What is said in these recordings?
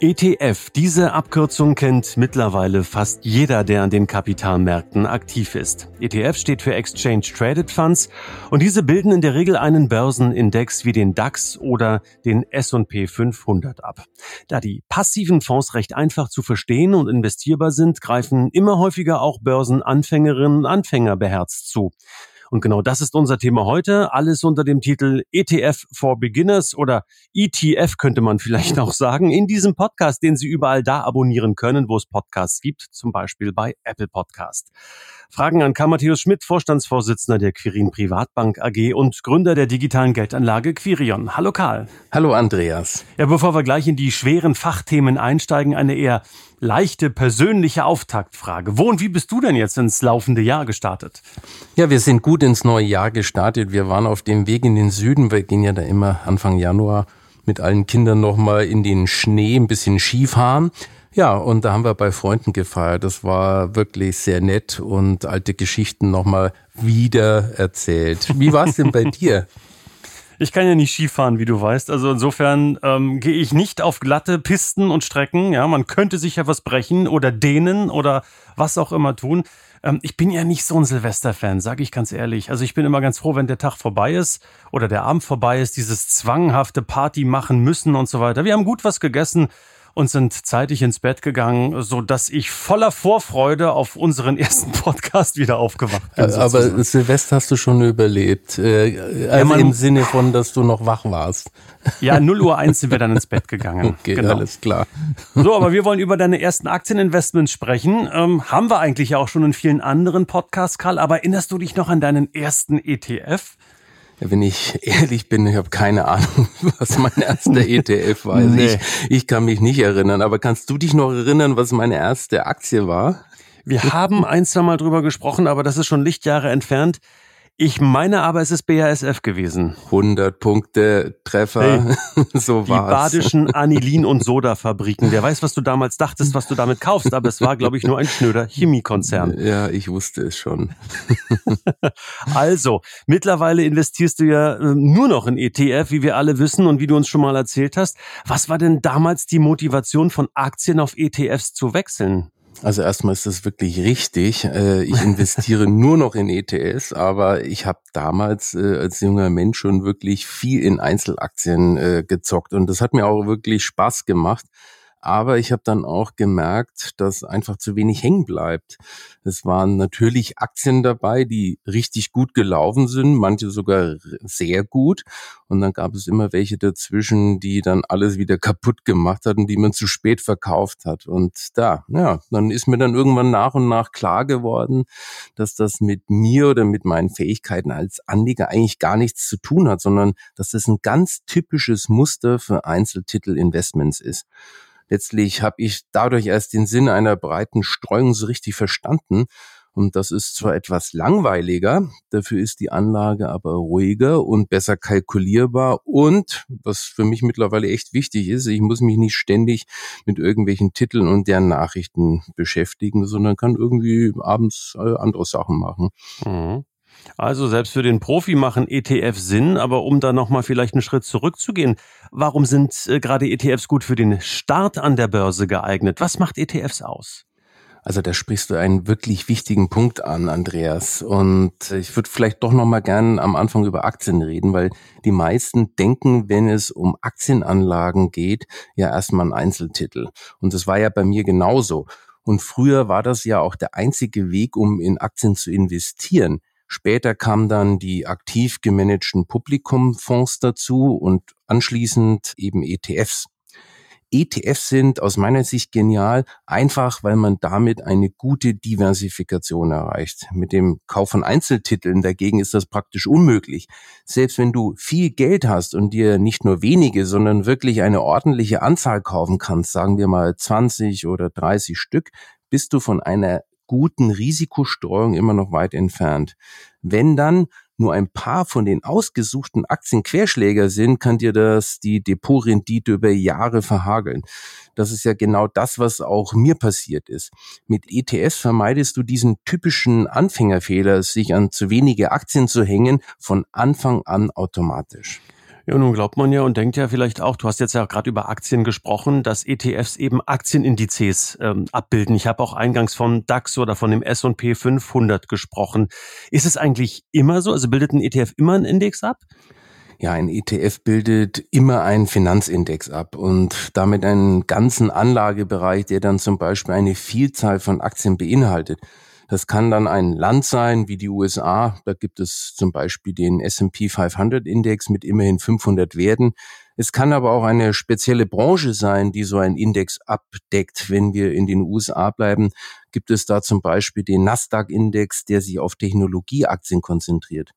ETF, diese Abkürzung kennt mittlerweile fast jeder, der an den Kapitalmärkten aktiv ist. ETF steht für Exchange Traded Funds und diese bilden in der Regel einen Börsenindex wie den DAX oder den S&P 500 ab. Da die passiven Fonds recht einfach zu verstehen und investierbar sind, greifen immer häufiger auch Börsenanfängerinnen und Anfänger beherzt zu. Und genau das ist unser Thema heute. Alles unter dem Titel ETF for Beginners oder ETF könnte man vielleicht auch sagen. In diesem Podcast, den Sie überall da abonnieren können, wo es Podcasts gibt, zum Beispiel bei Apple Podcast. Fragen an Karl Matthäus Schmidt, Vorstandsvorsitzender der Quirin Privatbank AG und Gründer der digitalen Geldanlage Quirion. Hallo Karl. Hallo Andreas. Ja, bevor wir gleich in die schweren Fachthemen einsteigen, eine eher leichte persönliche Auftaktfrage. Wo und wie bist du denn jetzt ins laufende Jahr gestartet? Ja, wir sind gut ins neue Jahr gestartet. Wir waren auf dem Weg in den Süden. Wir gehen ja da immer Anfang Januar mit allen Kindern nochmal in den Schnee ein bisschen Skifahren. Ja, und da haben wir bei Freunden gefeiert. Das war wirklich sehr nett und alte Geschichten nochmal wieder erzählt. Wie war es denn bei dir? Ich kann ja nicht Skifahren, wie du weißt. Also insofern ähm, gehe ich nicht auf glatte Pisten und Strecken. Ja, man könnte sich ja was brechen oder dehnen oder was auch immer tun. Ähm, ich bin ja nicht so ein Silvester-Fan, sage ich ganz ehrlich. Also ich bin immer ganz froh, wenn der Tag vorbei ist oder der Abend vorbei ist, dieses zwanghafte Party machen müssen und so weiter. Wir haben gut was gegessen und sind zeitig ins Bett gegangen, so dass ich voller Vorfreude auf unseren ersten Podcast wieder aufgewacht bin. Aber Silvester hast du schon überlebt. Äh, also ja, im Sinne von, dass du noch wach warst. Ja, 0 Uhr 1 sind wir dann ins Bett gegangen. Okay, genau. alles klar. So, aber wir wollen über deine ersten Aktieninvestments sprechen. Ähm, haben wir eigentlich ja auch schon in vielen anderen Podcasts, Karl. Aber erinnerst du dich noch an deinen ersten ETF? Wenn ich ehrlich bin, ich habe keine Ahnung, was mein erster ETF war. Also nee. ich, ich kann mich nicht erinnern. Aber kannst du dich noch erinnern, was meine erste Aktie war? Wir haben ein, zwei Mal drüber gesprochen, aber das ist schon Lichtjahre entfernt. Ich meine aber, es ist BASF gewesen. 100 Punkte Treffer, hey, so war's. Die badischen Anilin- und Soda-Fabriken. Wer weiß, was du damals dachtest, was du damit kaufst, aber es war, glaube ich, nur ein schnöder Chemiekonzern. Ja, ich wusste es schon. also, mittlerweile investierst du ja äh, nur noch in ETF, wie wir alle wissen und wie du uns schon mal erzählt hast. Was war denn damals die Motivation von Aktien auf ETFs zu wechseln? Also erstmal ist das wirklich richtig. Äh, ich investiere nur noch in ETS, aber ich habe damals äh, als junger Mensch schon wirklich viel in Einzelaktien äh, gezockt und das hat mir auch wirklich Spaß gemacht. Aber ich habe dann auch gemerkt, dass einfach zu wenig hängen bleibt. Es waren natürlich Aktien dabei, die richtig gut gelaufen sind, manche sogar sehr gut. Und dann gab es immer welche dazwischen, die dann alles wieder kaputt gemacht hatten, die man zu spät verkauft hat. Und da, ja, dann ist mir dann irgendwann nach und nach klar geworden, dass das mit mir oder mit meinen Fähigkeiten als Anleger eigentlich gar nichts zu tun hat, sondern dass das ein ganz typisches Muster für Einzeltitel-Investments ist. Letztlich habe ich dadurch erst den Sinn einer breiten Streuung so richtig verstanden. Und das ist zwar etwas langweiliger, dafür ist die Anlage aber ruhiger und besser kalkulierbar. Und was für mich mittlerweile echt wichtig ist, ich muss mich nicht ständig mit irgendwelchen Titeln und deren Nachrichten beschäftigen, sondern kann irgendwie abends äh, andere Sachen machen. Mhm. Also selbst für den Profi machen ETFs Sinn, aber um da nochmal vielleicht einen Schritt zurückzugehen, warum sind äh, gerade ETFs gut für den Start an der Börse geeignet? Was macht ETFs aus? Also da sprichst du einen wirklich wichtigen Punkt an, Andreas. Und ich würde vielleicht doch noch mal gern am Anfang über Aktien reden, weil die meisten denken, wenn es um Aktienanlagen geht, ja erstmal ein Einzeltitel. Und das war ja bei mir genauso. Und früher war das ja auch der einzige Weg, um in Aktien zu investieren. Später kamen dann die aktiv gemanagten Publikumfonds dazu und anschließend eben ETFs. ETFs sind aus meiner Sicht genial, einfach weil man damit eine gute Diversifikation erreicht. Mit dem Kauf von Einzeltiteln dagegen ist das praktisch unmöglich. Selbst wenn du viel Geld hast und dir nicht nur wenige, sondern wirklich eine ordentliche Anzahl kaufen kannst, sagen wir mal 20 oder 30 Stück, bist du von einer guten Risikostreuung immer noch weit entfernt. Wenn dann nur ein paar von den ausgesuchten Aktien Querschläger sind, kann dir das die Depotrendite über Jahre verhageln. Das ist ja genau das, was auch mir passiert ist. Mit ETS vermeidest du diesen typischen Anfängerfehler, sich an zu wenige Aktien zu hängen, von Anfang an automatisch. Ja, nun glaubt man ja und denkt ja vielleicht auch, du hast jetzt ja gerade über Aktien gesprochen, dass ETFs eben Aktienindizes ähm, abbilden. Ich habe auch eingangs vom DAX oder von dem S&P 500 gesprochen. Ist es eigentlich immer so? Also bildet ein ETF immer einen Index ab? Ja, ein ETF bildet immer einen Finanzindex ab und damit einen ganzen Anlagebereich, der dann zum Beispiel eine Vielzahl von Aktien beinhaltet. Das kann dann ein Land sein wie die USA. Da gibt es zum Beispiel den S&P 500 Index mit immerhin 500 Werten. Es kann aber auch eine spezielle Branche sein, die so ein Index abdeckt. Wenn wir in den USA bleiben, gibt es da zum Beispiel den Nasdaq-Index, der sich auf Technologieaktien konzentriert.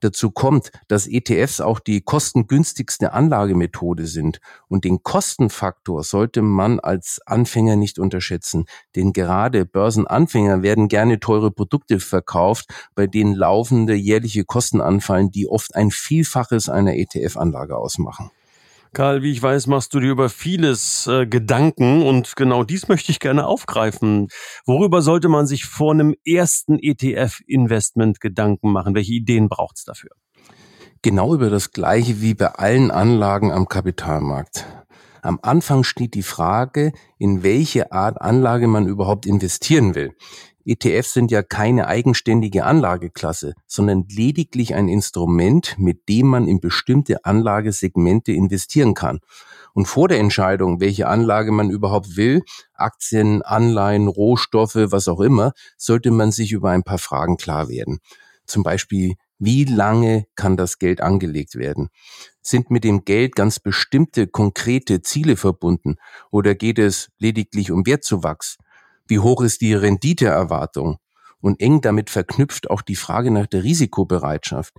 Dazu kommt, dass ETFs auch die kostengünstigste Anlagemethode sind. Und den Kostenfaktor sollte man als Anfänger nicht unterschätzen. Denn gerade Börsenanfänger werden gerne teure Produkte verkauft, bei denen laufende jährliche Kosten anfallen, die oft ein Vielfaches einer ETF-Anlage ausmachen. Karl, wie ich weiß, machst du dir über vieles äh, Gedanken und genau dies möchte ich gerne aufgreifen. Worüber sollte man sich vor einem ersten ETF-Investment Gedanken machen? Welche Ideen braucht es dafür? Genau über das Gleiche wie bei allen Anlagen am Kapitalmarkt. Am Anfang steht die Frage, in welche Art Anlage man überhaupt investieren will. ETFs sind ja keine eigenständige Anlageklasse, sondern lediglich ein Instrument, mit dem man in bestimmte Anlagesegmente investieren kann. Und vor der Entscheidung, welche Anlage man überhaupt will, Aktien, Anleihen, Rohstoffe, was auch immer, sollte man sich über ein paar Fragen klar werden. Zum Beispiel, wie lange kann das Geld angelegt werden? Sind mit dem Geld ganz bestimmte konkrete Ziele verbunden oder geht es lediglich um Wertzuwachs? Wie hoch ist die Renditeerwartung? Und eng damit verknüpft auch die Frage nach der Risikobereitschaft.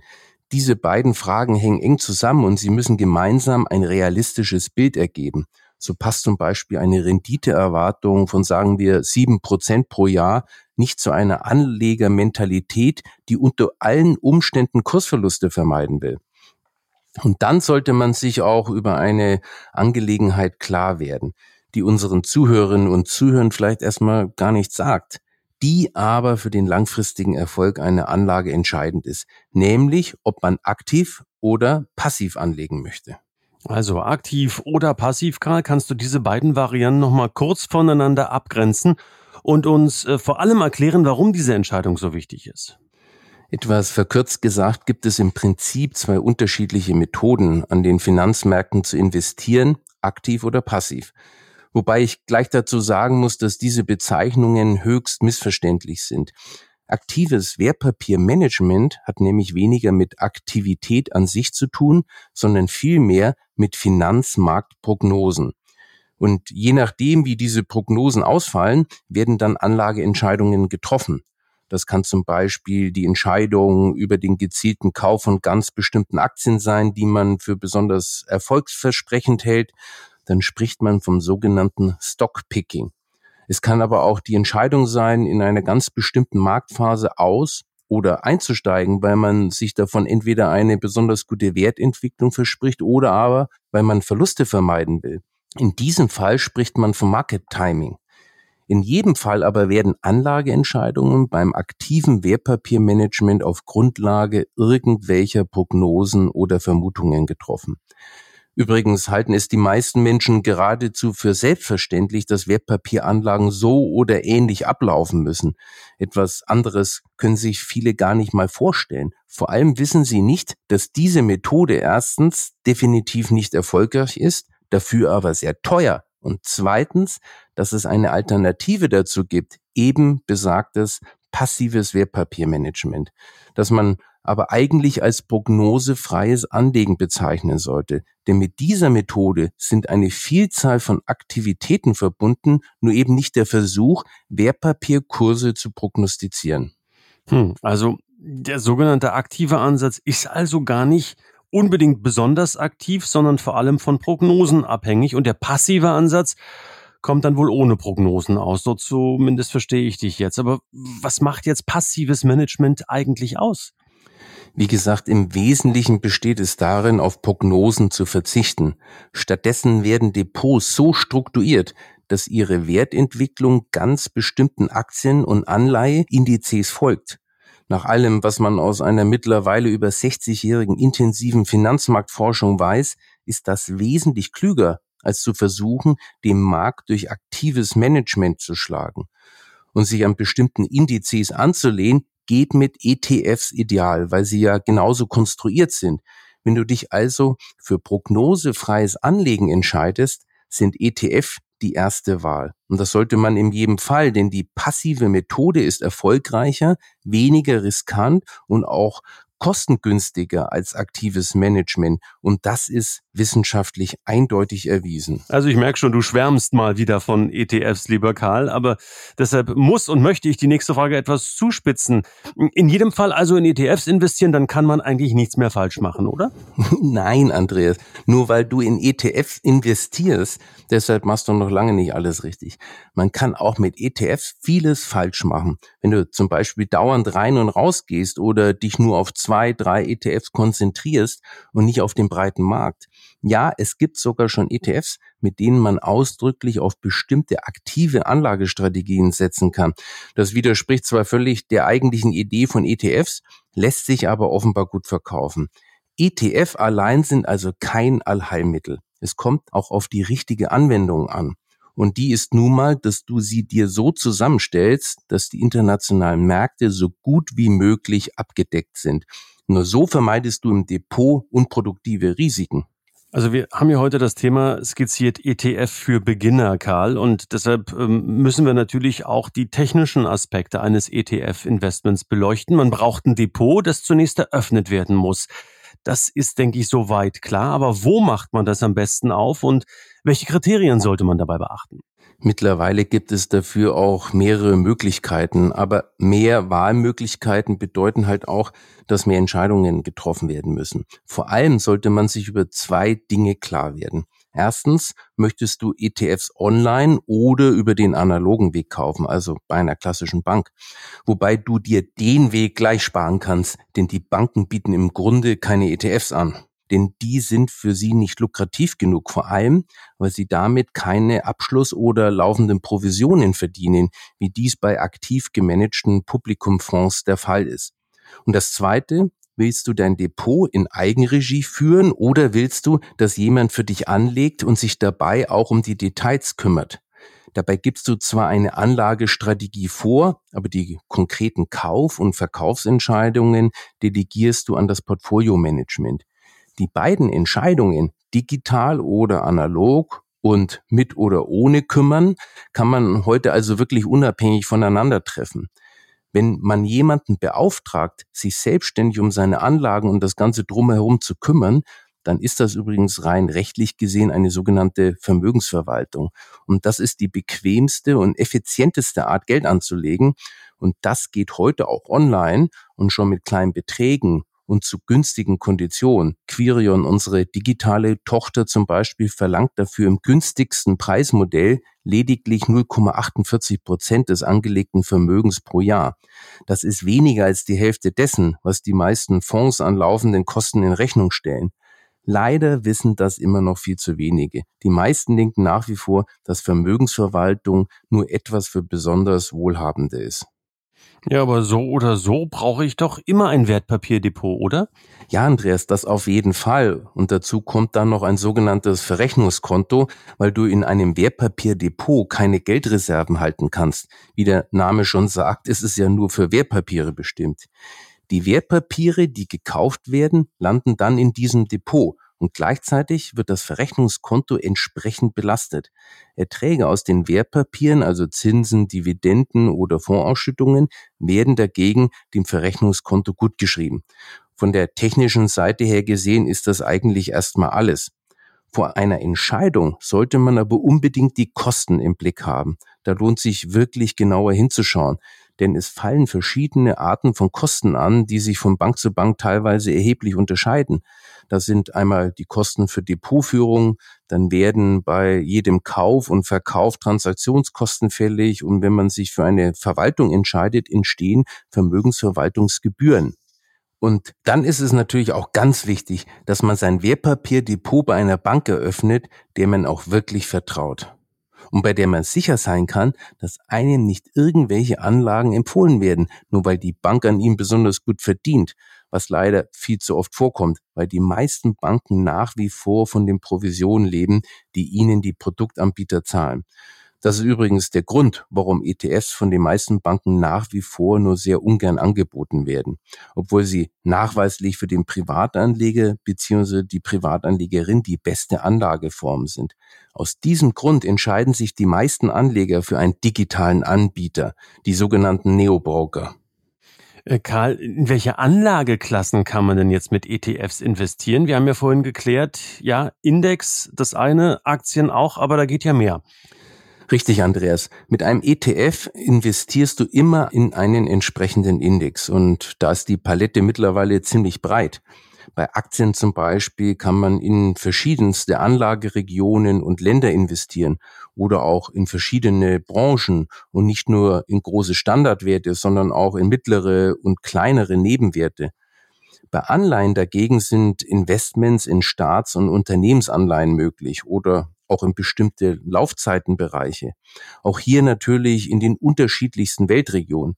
Diese beiden Fragen hängen eng zusammen und sie müssen gemeinsam ein realistisches Bild ergeben. So passt zum Beispiel eine Renditeerwartung von, sagen wir, sieben Prozent pro Jahr nicht zu einer Anlegermentalität, die unter allen Umständen Kursverluste vermeiden will. Und dann sollte man sich auch über eine Angelegenheit klar werden die unseren Zuhörerinnen und Zuhörern vielleicht erstmal gar nichts sagt, die aber für den langfristigen Erfolg einer Anlage entscheidend ist, nämlich ob man aktiv oder passiv anlegen möchte. Also aktiv oder passiv, Karl, kannst du diese beiden Varianten nochmal kurz voneinander abgrenzen und uns äh, vor allem erklären, warum diese Entscheidung so wichtig ist. Etwas verkürzt gesagt gibt es im Prinzip zwei unterschiedliche Methoden, an den Finanzmärkten zu investieren, aktiv oder passiv. Wobei ich gleich dazu sagen muss, dass diese Bezeichnungen höchst missverständlich sind. Aktives Wertpapiermanagement hat nämlich weniger mit Aktivität an sich zu tun, sondern vielmehr mit Finanzmarktprognosen. Und je nachdem, wie diese Prognosen ausfallen, werden dann Anlageentscheidungen getroffen. Das kann zum Beispiel die Entscheidung über den gezielten Kauf von ganz bestimmten Aktien sein, die man für besonders erfolgsversprechend hält dann spricht man vom sogenannten Stockpicking. Es kann aber auch die Entscheidung sein, in einer ganz bestimmten Marktphase aus oder einzusteigen, weil man sich davon entweder eine besonders gute Wertentwicklung verspricht oder aber, weil man Verluste vermeiden will. In diesem Fall spricht man vom Market Timing. In jedem Fall aber werden Anlageentscheidungen beim aktiven Wertpapiermanagement auf Grundlage irgendwelcher Prognosen oder Vermutungen getroffen. Übrigens halten es die meisten Menschen geradezu für selbstverständlich, dass Wertpapieranlagen so oder ähnlich ablaufen müssen. Etwas anderes können sich viele gar nicht mal vorstellen. Vor allem wissen sie nicht, dass diese Methode erstens definitiv nicht erfolgreich ist, dafür aber sehr teuer. Und zweitens, dass es eine Alternative dazu gibt, eben besagtes passives Wertpapiermanagement, dass man aber eigentlich als prognosefreies Anlegen bezeichnen sollte. Denn mit dieser Methode sind eine Vielzahl von Aktivitäten verbunden, nur eben nicht der Versuch, Wertpapierkurse zu prognostizieren. Hm, also der sogenannte aktive Ansatz ist also gar nicht unbedingt besonders aktiv, sondern vor allem von Prognosen abhängig. Und der passive Ansatz kommt dann wohl ohne Prognosen aus. So zumindest verstehe ich dich jetzt. Aber was macht jetzt passives Management eigentlich aus? Wie gesagt, im Wesentlichen besteht es darin, auf Prognosen zu verzichten. Stattdessen werden Depots so strukturiert, dass ihre Wertentwicklung ganz bestimmten Aktien- und Anleiheindizes folgt. Nach allem, was man aus einer mittlerweile über 60-jährigen intensiven Finanzmarktforschung weiß, ist das wesentlich klüger, als zu versuchen, den Markt durch aktives Management zu schlagen. Und sich an bestimmten Indizes anzulehnen, geht mit ETFs ideal, weil sie ja genauso konstruiert sind. Wenn du dich also für prognosefreies Anlegen entscheidest, sind ETF die erste Wahl. Und das sollte man in jedem Fall, denn die passive Methode ist erfolgreicher, weniger riskant und auch kostengünstiger als aktives Management. Und das ist wissenschaftlich eindeutig erwiesen. Also ich merke schon, du schwärmst mal wieder von ETFs, lieber Karl, aber deshalb muss und möchte ich die nächste Frage etwas zuspitzen. In jedem Fall also in ETFs investieren, dann kann man eigentlich nichts mehr falsch machen, oder? Nein, Andreas, nur weil du in ETFs investierst, deshalb machst du noch lange nicht alles richtig. Man kann auch mit ETFs vieles falsch machen. Wenn du zum Beispiel dauernd rein und raus gehst oder dich nur auf zwei, drei ETFs konzentrierst und nicht auf den breiten Markt. Ja, es gibt sogar schon ETFs, mit denen man ausdrücklich auf bestimmte aktive Anlagestrategien setzen kann. Das widerspricht zwar völlig der eigentlichen Idee von ETFs, lässt sich aber offenbar gut verkaufen. ETF allein sind also kein Allheilmittel. Es kommt auch auf die richtige Anwendung an. Und die ist nun mal, dass du sie dir so zusammenstellst, dass die internationalen Märkte so gut wie möglich abgedeckt sind. Nur so vermeidest du im Depot unproduktive Risiken. Also wir haben ja heute das Thema skizziert ETF für Beginner, Karl, und deshalb ähm, müssen wir natürlich auch die technischen Aspekte eines ETF-Investments beleuchten. Man braucht ein Depot, das zunächst eröffnet werden muss. Das ist, denke ich, soweit klar. Aber wo macht man das am besten auf und welche Kriterien sollte man dabei beachten? Mittlerweile gibt es dafür auch mehrere Möglichkeiten, aber mehr Wahlmöglichkeiten bedeuten halt auch, dass mehr Entscheidungen getroffen werden müssen. Vor allem sollte man sich über zwei Dinge klar werden. Erstens möchtest du ETFs online oder über den analogen Weg kaufen, also bei einer klassischen Bank. Wobei du dir den Weg gleich sparen kannst, denn die Banken bieten im Grunde keine ETFs an denn die sind für sie nicht lukrativ genug, vor allem, weil sie damit keine Abschluss- oder laufenden Provisionen verdienen, wie dies bei aktiv gemanagten Publikumfonds der Fall ist. Und das Zweite, willst du dein Depot in Eigenregie führen oder willst du, dass jemand für dich anlegt und sich dabei auch um die Details kümmert? Dabei gibst du zwar eine Anlagestrategie vor, aber die konkreten Kauf- und Verkaufsentscheidungen delegierst du an das Portfolio-Management. Die beiden Entscheidungen, digital oder analog und mit oder ohne kümmern, kann man heute also wirklich unabhängig voneinander treffen. Wenn man jemanden beauftragt, sich selbstständig um seine Anlagen und das Ganze drumherum zu kümmern, dann ist das übrigens rein rechtlich gesehen eine sogenannte Vermögensverwaltung. Und das ist die bequemste und effizienteste Art, Geld anzulegen. Und das geht heute auch online und schon mit kleinen Beträgen und zu günstigen Konditionen. Quirion, unsere digitale Tochter zum Beispiel, verlangt dafür im günstigsten Preismodell lediglich 0,48 Prozent des angelegten Vermögens pro Jahr. Das ist weniger als die Hälfte dessen, was die meisten Fonds an laufenden Kosten in Rechnung stellen. Leider wissen das immer noch viel zu wenige. Die meisten denken nach wie vor, dass Vermögensverwaltung nur etwas für besonders Wohlhabende ist. Ja, aber so oder so brauche ich doch immer ein Wertpapierdepot, oder? Ja, Andreas, das auf jeden Fall. Und dazu kommt dann noch ein sogenanntes Verrechnungskonto, weil du in einem Wertpapierdepot keine Geldreserven halten kannst. Wie der Name schon sagt, ist es ja nur für Wertpapiere bestimmt. Die Wertpapiere, die gekauft werden, landen dann in diesem Depot und gleichzeitig wird das Verrechnungskonto entsprechend belastet. Erträge aus den Wertpapieren, also Zinsen, Dividenden oder Fondsausschüttungen, werden dagegen dem Verrechnungskonto gutgeschrieben. Von der technischen Seite her gesehen ist das eigentlich erstmal alles. Vor einer Entscheidung sollte man aber unbedingt die Kosten im Blick haben. Da lohnt sich wirklich genauer hinzuschauen denn es fallen verschiedene Arten von Kosten an, die sich von Bank zu Bank teilweise erheblich unterscheiden. Das sind einmal die Kosten für Depotführung, dann werden bei jedem Kauf und Verkauf Transaktionskosten fällig und wenn man sich für eine Verwaltung entscheidet, entstehen Vermögensverwaltungsgebühren. Und dann ist es natürlich auch ganz wichtig, dass man sein Wertpapierdepot bei einer Bank eröffnet, der man auch wirklich vertraut und bei der man sicher sein kann, dass einem nicht irgendwelche Anlagen empfohlen werden, nur weil die Bank an ihm besonders gut verdient, was leider viel zu oft vorkommt, weil die meisten Banken nach wie vor von den Provisionen leben, die ihnen die Produktanbieter zahlen. Das ist übrigens der Grund, warum ETFs von den meisten Banken nach wie vor nur sehr ungern angeboten werden, obwohl sie nachweislich für den Privatanleger bzw. die Privatanlegerin die beste Anlageform sind. Aus diesem Grund entscheiden sich die meisten Anleger für einen digitalen Anbieter, die sogenannten Neobroker. Äh, Karl, in welche Anlageklassen kann man denn jetzt mit ETFs investieren? Wir haben ja vorhin geklärt, ja, Index das eine, Aktien auch, aber da geht ja mehr. Richtig, Andreas. Mit einem ETF investierst du immer in einen entsprechenden Index und da ist die Palette mittlerweile ziemlich breit. Bei Aktien zum Beispiel kann man in verschiedenste Anlageregionen und Länder investieren oder auch in verschiedene Branchen und nicht nur in große Standardwerte, sondern auch in mittlere und kleinere Nebenwerte. Bei Anleihen dagegen sind Investments in Staats- und Unternehmensanleihen möglich oder auch in bestimmte Laufzeitenbereiche. Auch hier natürlich in den unterschiedlichsten Weltregionen.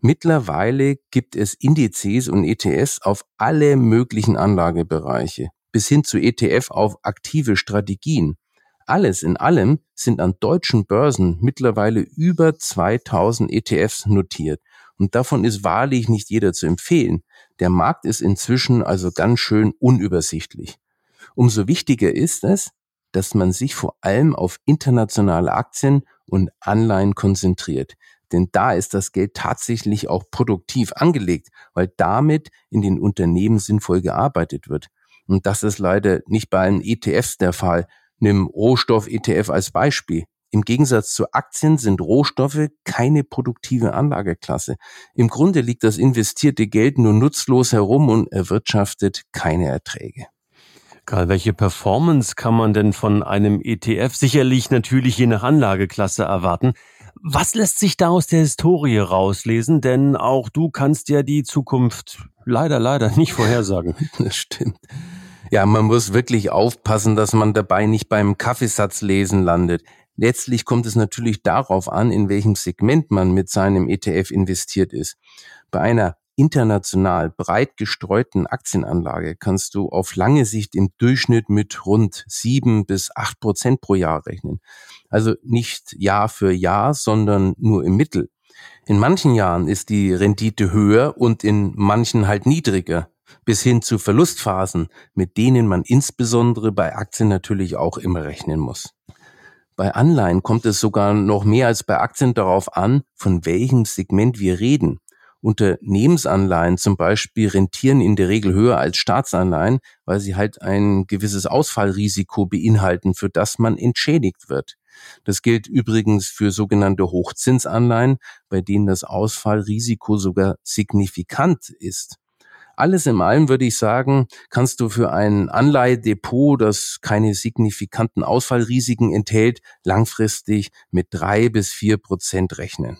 Mittlerweile gibt es Indizes und ETS auf alle möglichen Anlagebereiche, bis hin zu ETF auf aktive Strategien. Alles in allem sind an deutschen Börsen mittlerweile über 2000 ETFs notiert. Und davon ist wahrlich nicht jeder zu empfehlen. Der Markt ist inzwischen also ganz schön unübersichtlich. Umso wichtiger ist es, dass man sich vor allem auf internationale Aktien und Anleihen konzentriert. Denn da ist das Geld tatsächlich auch produktiv angelegt, weil damit in den Unternehmen sinnvoll gearbeitet wird. Und das ist leider nicht bei allen ETFs der Fall. Nimm Rohstoff-ETF als Beispiel. Im Gegensatz zu Aktien sind Rohstoffe keine produktive Anlageklasse. Im Grunde liegt das investierte Geld nur nutzlos herum und erwirtschaftet keine Erträge. Karl, welche Performance kann man denn von einem ETF sicherlich natürlich je nach Anlageklasse erwarten? Was lässt sich da aus der Historie rauslesen? Denn auch du kannst ja die Zukunft leider, leider nicht vorhersagen. Das stimmt. Ja, man muss wirklich aufpassen, dass man dabei nicht beim Kaffeesatzlesen landet. Letztlich kommt es natürlich darauf an, in welchem Segment man mit seinem ETF investiert ist. Bei einer international breit gestreuten Aktienanlage kannst du auf lange Sicht im Durchschnitt mit rund sieben bis acht Prozent pro Jahr rechnen. Also nicht Jahr für Jahr, sondern nur im Mittel. In manchen Jahren ist die Rendite höher und in manchen halt niedriger, bis hin zu Verlustphasen, mit denen man insbesondere bei Aktien natürlich auch immer rechnen muss. Bei Anleihen kommt es sogar noch mehr als bei Aktien darauf an, von welchem Segment wir reden. Unternehmensanleihen zum Beispiel rentieren in der Regel höher als Staatsanleihen, weil sie halt ein gewisses Ausfallrisiko beinhalten, für das man entschädigt wird. Das gilt übrigens für sogenannte Hochzinsanleihen, bei denen das Ausfallrisiko sogar signifikant ist. Alles in allem würde ich sagen, kannst du für ein Anleihdepot, das keine signifikanten Ausfallrisiken enthält, langfristig mit drei bis vier Prozent rechnen.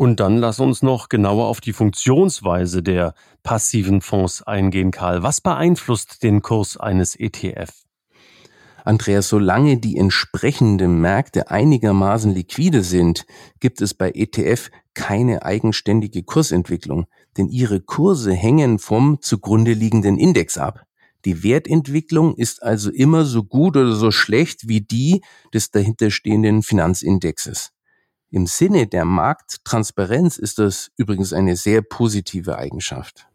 Und dann lass uns noch genauer auf die Funktionsweise der passiven Fonds eingehen, Karl. Was beeinflusst den Kurs eines ETF? Andreas, solange die entsprechenden Märkte einigermaßen liquide sind, gibt es bei ETF keine eigenständige Kursentwicklung, denn ihre Kurse hängen vom zugrunde liegenden Index ab. Die Wertentwicklung ist also immer so gut oder so schlecht wie die des dahinterstehenden Finanzindexes. Im Sinne der Markttransparenz ist das übrigens eine sehr positive Eigenschaft.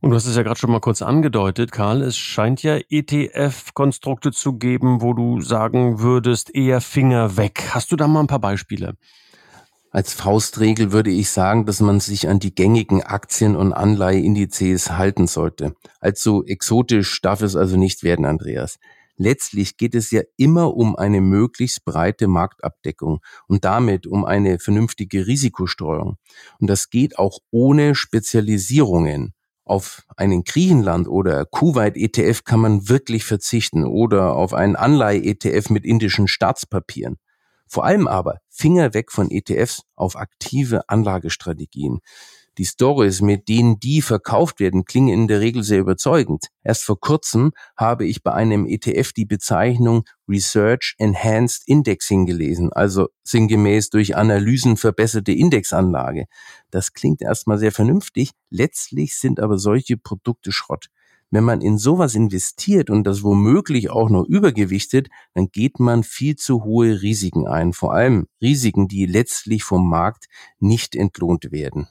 Und du hast es ja gerade schon mal kurz angedeutet, Karl, es scheint ja ETF-Konstrukte zu geben, wo du sagen würdest, eher Finger weg. Hast du da mal ein paar Beispiele? Als Faustregel würde ich sagen, dass man sich an die gängigen Aktien- und Anleiheindizes halten sollte. Allzu exotisch darf es also nicht werden, Andreas. Letztlich geht es ja immer um eine möglichst breite Marktabdeckung und damit um eine vernünftige Risikostreuung. Und das geht auch ohne Spezialisierungen. Auf einen Griechenland oder Kuwait ETF kann man wirklich verzichten oder auf einen Anleihe ETF mit indischen Staatspapieren. Vor allem aber Finger weg von ETFs auf aktive Anlagestrategien. Die Stories, mit denen die verkauft werden, klingen in der Regel sehr überzeugend. Erst vor kurzem habe ich bei einem ETF die Bezeichnung Research Enhanced Indexing gelesen, also sinngemäß durch Analysen verbesserte Indexanlage. Das klingt erstmal sehr vernünftig, letztlich sind aber solche Produkte Schrott. Wenn man in sowas investiert und das womöglich auch noch übergewichtet, dann geht man viel zu hohe Risiken ein, vor allem Risiken, die letztlich vom Markt nicht entlohnt werden.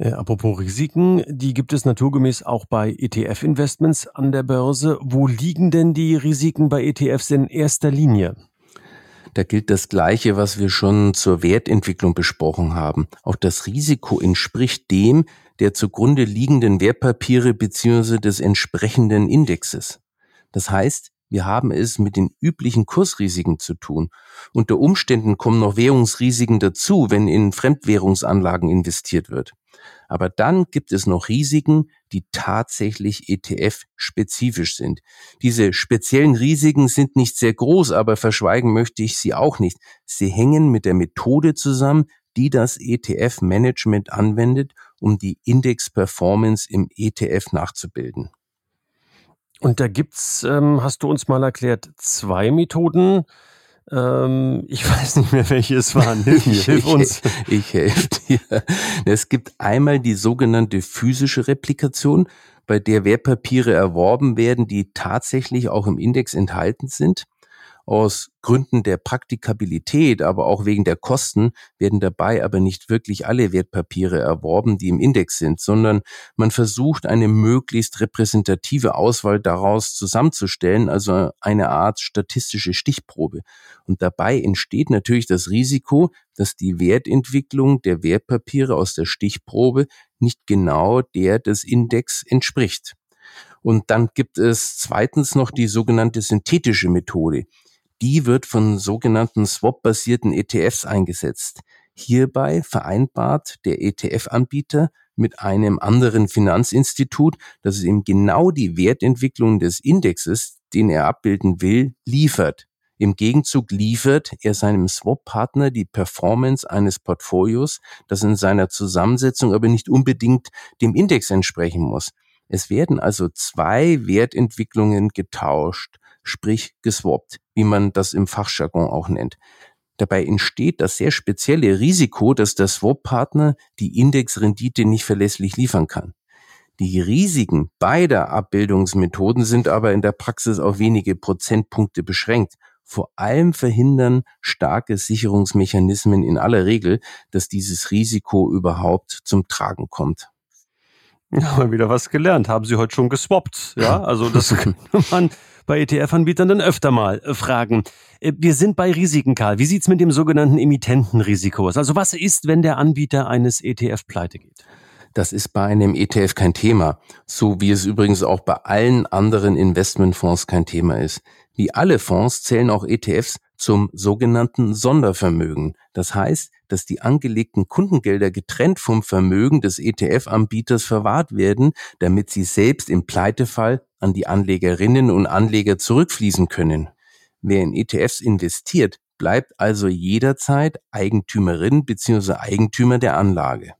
Äh, apropos Risiken, die gibt es naturgemäß auch bei ETF-Investments an der Börse. Wo liegen denn die Risiken bei ETFs in erster Linie? Da gilt das Gleiche, was wir schon zur Wertentwicklung besprochen haben. Auch das Risiko entspricht dem der zugrunde liegenden Wertpapiere bzw. des entsprechenden Indexes. Das heißt, wir haben es mit den üblichen Kursrisiken zu tun. Unter Umständen kommen noch Währungsrisiken dazu, wenn in Fremdwährungsanlagen investiert wird. Aber dann gibt es noch Risiken, die tatsächlich ETF-spezifisch sind. Diese speziellen Risiken sind nicht sehr groß, aber verschweigen möchte ich sie auch nicht. Sie hängen mit der Methode zusammen, die das ETF-Management anwendet, um die Index-Performance im ETF nachzubilden. Und da gibt's, ähm, hast du uns mal erklärt, zwei Methoden, ähm, ich weiß nicht mehr, welche es waren. Hilf mir, hilf uns. Ich, ich helfe dir. Es gibt einmal die sogenannte physische Replikation, bei der Wertpapiere erworben werden, die tatsächlich auch im Index enthalten sind. Aus Gründen der Praktikabilität, aber auch wegen der Kosten werden dabei aber nicht wirklich alle Wertpapiere erworben, die im Index sind, sondern man versucht eine möglichst repräsentative Auswahl daraus zusammenzustellen, also eine Art statistische Stichprobe. Und dabei entsteht natürlich das Risiko, dass die Wertentwicklung der Wertpapiere aus der Stichprobe nicht genau der des Index entspricht. Und dann gibt es zweitens noch die sogenannte synthetische Methode die wird von sogenannten Swap-basierten ETFs eingesetzt. Hierbei vereinbart der ETF-Anbieter mit einem anderen Finanzinstitut, dass es ihm genau die Wertentwicklung des Indexes, den er abbilden will, liefert. Im Gegenzug liefert er seinem Swap-Partner die Performance eines Portfolios, das in seiner Zusammensetzung aber nicht unbedingt dem Index entsprechen muss. Es werden also zwei Wertentwicklungen getauscht sprich geswappt, wie man das im Fachjargon auch nennt. Dabei entsteht das sehr spezielle Risiko, dass der Swap-Partner die Indexrendite nicht verlässlich liefern kann. Die Risiken beider Abbildungsmethoden sind aber in der Praxis auf wenige Prozentpunkte beschränkt. Vor allem verhindern starke Sicherungsmechanismen in aller Regel, dass dieses Risiko überhaupt zum Tragen kommt. Ja, mal wieder was gelernt. Haben Sie heute schon geswappt? Ja, also das könnte man bei ETF-Anbietern dann öfter mal äh, fragen. Äh, wir sind bei Risiken, Karl. Wie sieht's mit dem sogenannten Emittentenrisiko aus? Also was ist, wenn der Anbieter eines ETF pleite geht? Das ist bei einem ETF kein Thema, so wie es übrigens auch bei allen anderen Investmentfonds kein Thema ist. Wie alle Fonds zählen auch ETFs zum sogenannten Sondervermögen. Das heißt, dass die angelegten Kundengelder getrennt vom Vermögen des ETF-Anbieters verwahrt werden, damit sie selbst im Pleitefall an die Anlegerinnen und Anleger zurückfließen können. Wer in ETFs investiert, bleibt also jederzeit Eigentümerin bzw. Eigentümer der Anlage.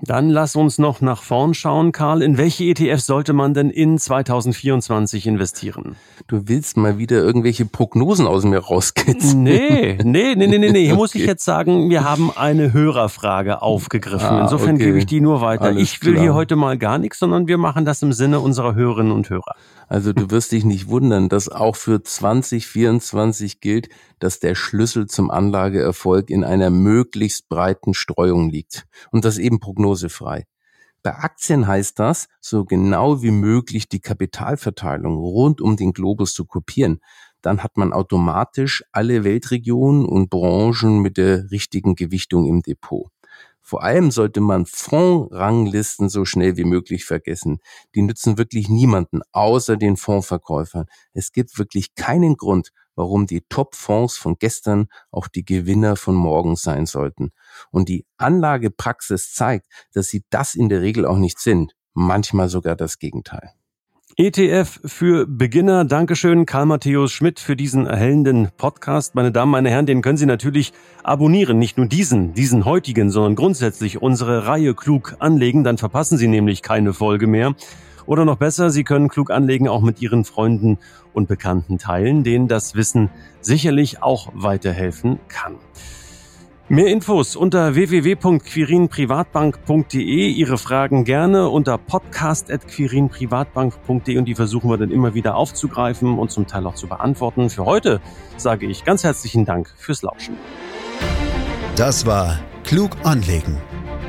Dann lass uns noch nach vorn schauen, Karl. In welche ETFs sollte man denn in 2024 investieren? Du willst mal wieder irgendwelche Prognosen aus mir rauskitzeln. Nee, nee, nee, nee, nee. nee. Hier okay. muss ich jetzt sagen, wir haben eine Hörerfrage aufgegriffen. Ah, Insofern okay. gebe ich die nur weiter. Alles ich will klar. hier heute mal gar nichts, sondern wir machen das im Sinne unserer Hörerinnen und Hörer. Also du wirst dich nicht wundern, dass auch für 2024 gilt, dass der Schlüssel zum Anlageerfolg in einer möglichst breiten Streuung liegt. Und das eben prognosefrei. Bei Aktien heißt das, so genau wie möglich die Kapitalverteilung rund um den Globus zu kopieren. Dann hat man automatisch alle Weltregionen und Branchen mit der richtigen Gewichtung im Depot. Vor allem sollte man Fondsranglisten so schnell wie möglich vergessen. Die nützen wirklich niemanden, außer den Fondsverkäufern. Es gibt wirklich keinen Grund, warum die Top-Fonds von gestern auch die Gewinner von morgen sein sollten. Und die Anlagepraxis zeigt, dass sie das in der Regel auch nicht sind. manchmal sogar das Gegenteil. ETF für Beginner. Dankeschön, Karl Matthäus Schmidt, für diesen erhellenden Podcast. Meine Damen, meine Herren, den können Sie natürlich abonnieren. Nicht nur diesen, diesen heutigen, sondern grundsätzlich unsere Reihe klug anlegen. Dann verpassen Sie nämlich keine Folge mehr. Oder noch besser, Sie können klug anlegen auch mit Ihren Freunden und Bekannten teilen, denen das Wissen sicherlich auch weiterhelfen kann. Mehr Infos unter www.quirinprivatbank.de. Ihre Fragen gerne unter podcast.quirinprivatbank.de und die versuchen wir dann immer wieder aufzugreifen und zum Teil auch zu beantworten. Für heute sage ich ganz herzlichen Dank fürs Lauschen. Das war Klug anlegen.